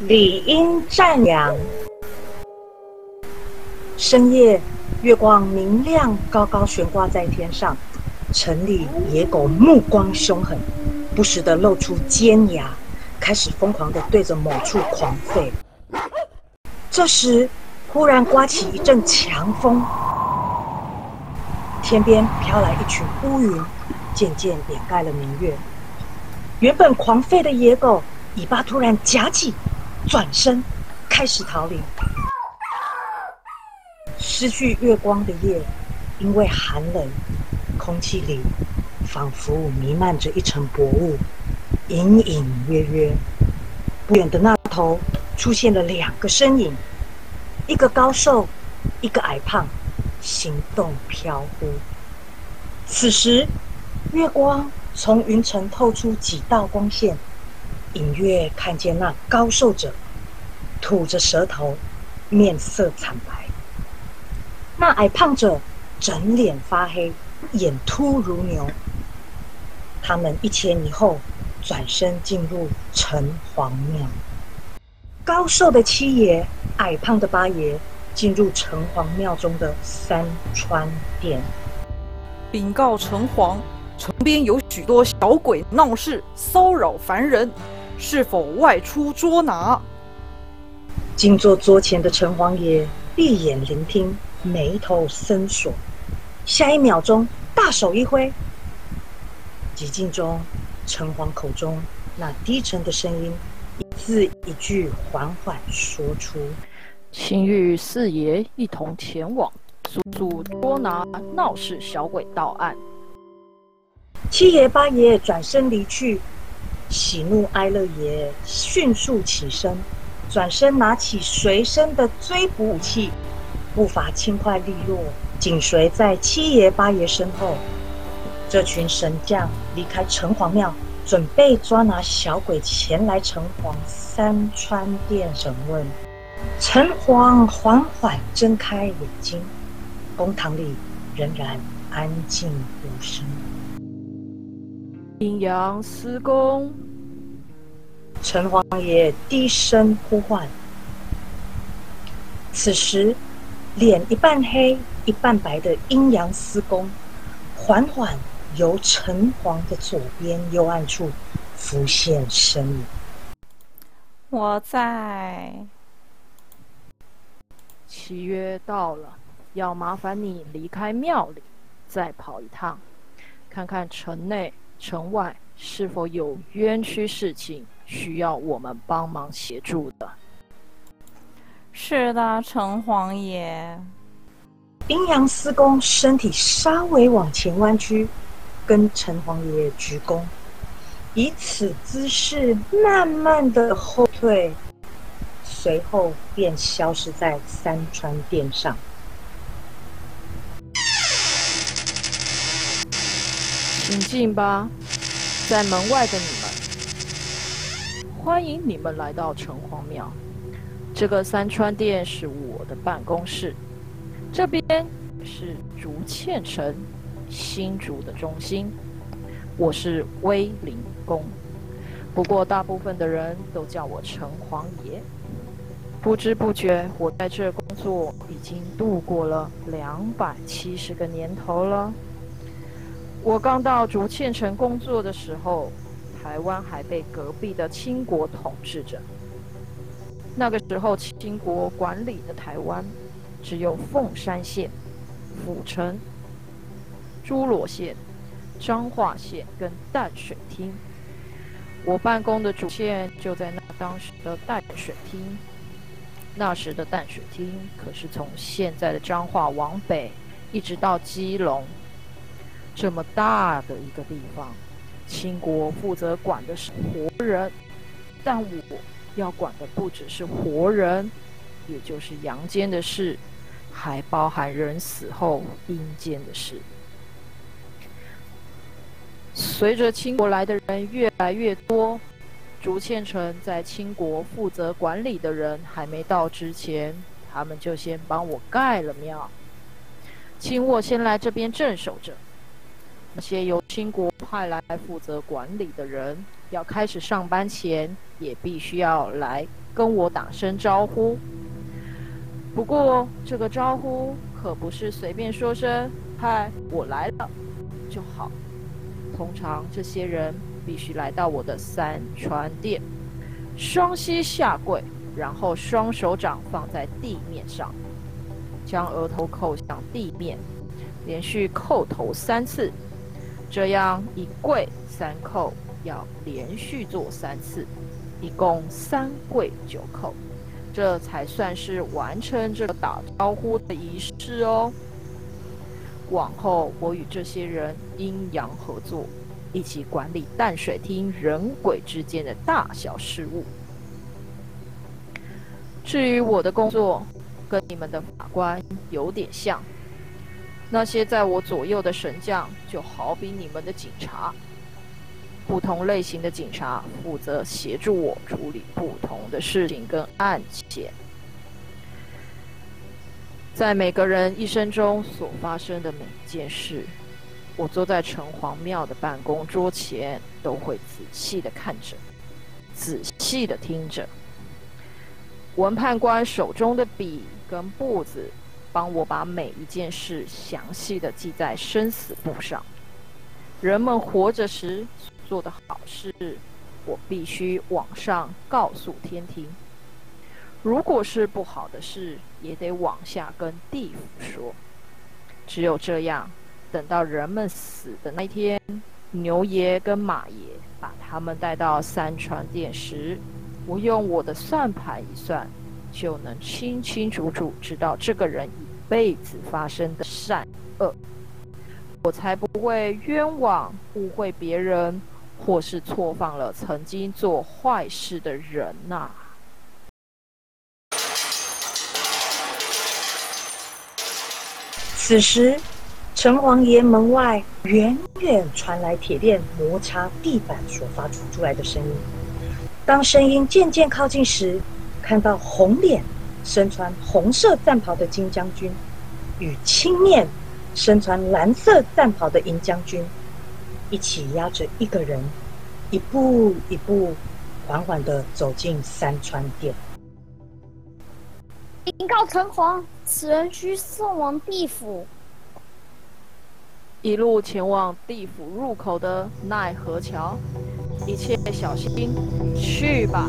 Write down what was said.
理应赞扬。深夜，月光明亮，高高悬挂在天上。城里野狗目光凶狠，不时地露出尖牙，开始疯狂地对着某处狂吠。这时，忽然刮起一阵强风，天边飘来一群乌云，渐渐掩盖了明月。原本狂吠的野狗尾巴突然夹起，转身开始逃离。失去月光的夜，因为寒冷。空气里仿佛弥漫着一层薄雾，隐隐约约。不远的那头出现了两个身影，一个高瘦，一个矮胖，行动飘忽。此时，月光从云层透出几道光线，隐约看见那高瘦者吐着舌头，面色惨白；那矮胖者整脸发黑。眼突如牛，他们一前一后转身进入城隍庙。高瘦的七爷，矮胖的八爷进入城隍庙中的三川殿，禀告城隍，城边有许多小鬼闹事，骚扰凡人，是否外出捉拿？静坐桌前的城隍爷闭眼聆听，眉头深锁。下一秒钟，大手一挥，寂静中，城隍口中那低沉的声音，一字一句缓缓说出：“请与四爷一同前往，速速捉拿闹事小鬼到案。”七爷八爷转身离去，喜怒哀乐爷迅速起身，转身拿起随身的追捕武器，步伐轻快利落。紧随在七爷八爷身后，这群神将离开城隍庙，准备抓拿小鬼前来城隍三川殿审问。城隍缓缓睁开眼睛，公堂里仍然安静无声。阴阳司公，城隍爷低声呼唤。此时，脸一半黑。一半白的阴阳司公，缓缓由城隍的左边幽暗处浮现身影。我在。契约到了，要麻烦你离开庙里，再跑一趟，看看城内城外是否有冤屈事情需要我们帮忙协助的。是的，城隍爷。阴阳司公身体稍微往前弯曲，跟城隍爷鞠躬，以此姿势慢慢的后退，随后便消失在三川殿上。请进吧，在门外的你们，欢迎你们来到城隍庙。这个三川殿是我的办公室。这边是竹堑城新竹的中心，我是威灵公，不过大部分的人都叫我城隍爷。不知不觉，我在这工作已经度过了两百七十个年头了。我刚到竹堑城工作的时候，台湾还被隔壁的清国统治着。那个时候，清国管理的台湾。只有凤山县、府城、诸罗县、彰化县跟淡水厅。我办公的主线就在那当时的淡水厅。那时的淡水厅可是从现在的彰化往北，一直到基隆，这么大的一个地方。清国负责管的是活人，但我要管的不只是活人，也就是阳间的事。还包含人死后阴间的事。随着清国来的人越来越多，竹堑城在清国负责管理的人还没到之前，他们就先帮我盖了庙，请我先来这边镇守着。那些由清国派来负责管理的人，要开始上班前，也必须要来跟我打声招呼。不过这个招呼可不是随便说声“嗨，我来了”就好。通常这些人必须来到我的三川殿，双膝下跪，然后双手掌放在地面上，将额头扣向地面，连续叩头三次。这样一跪三叩，要连续做三次，一共三跪九叩，这才算是完成这个打招呼的仪式哦。往后，我与这些人阴阳合作，一起管理淡水厅人鬼之间的大小事务。至于我的工作，跟你们的法官有点像。那些在我左右的神将，就好比你们的警察。不同类型的警察负责协助我处理不同的事情跟案件。在每个人一生中所发生的每一件事，我坐在城隍庙的办公桌前，都会仔细的看着，仔细的听着。文判官手中的笔跟簿子，帮我把每一件事详细的记在生死簿上。人们活着时做的好事，我必须往上告诉天庭。如果是不好的事，也得往下跟地府说。只有这样，等到人们死的那天，牛爷跟马爷把他们带到三川殿时，我用我的算盘一算，就能清清楚楚知道这个人辈子发生的善恶，我才不会冤枉、误会别人，或是错放了曾经做坏事的人呐。此时，城隍爷门外远远传来铁链摩擦地板所发出出来的声音。当声音渐渐靠近时，看到红脸、身穿红色战袍的金将军，与青面、身穿蓝色战袍的银将军，一起押着一个人，一步一步，缓缓的走进山川殿。禀告城隍，此人需送往地府。一路前往地府入口的奈何桥，一切小心，去吧。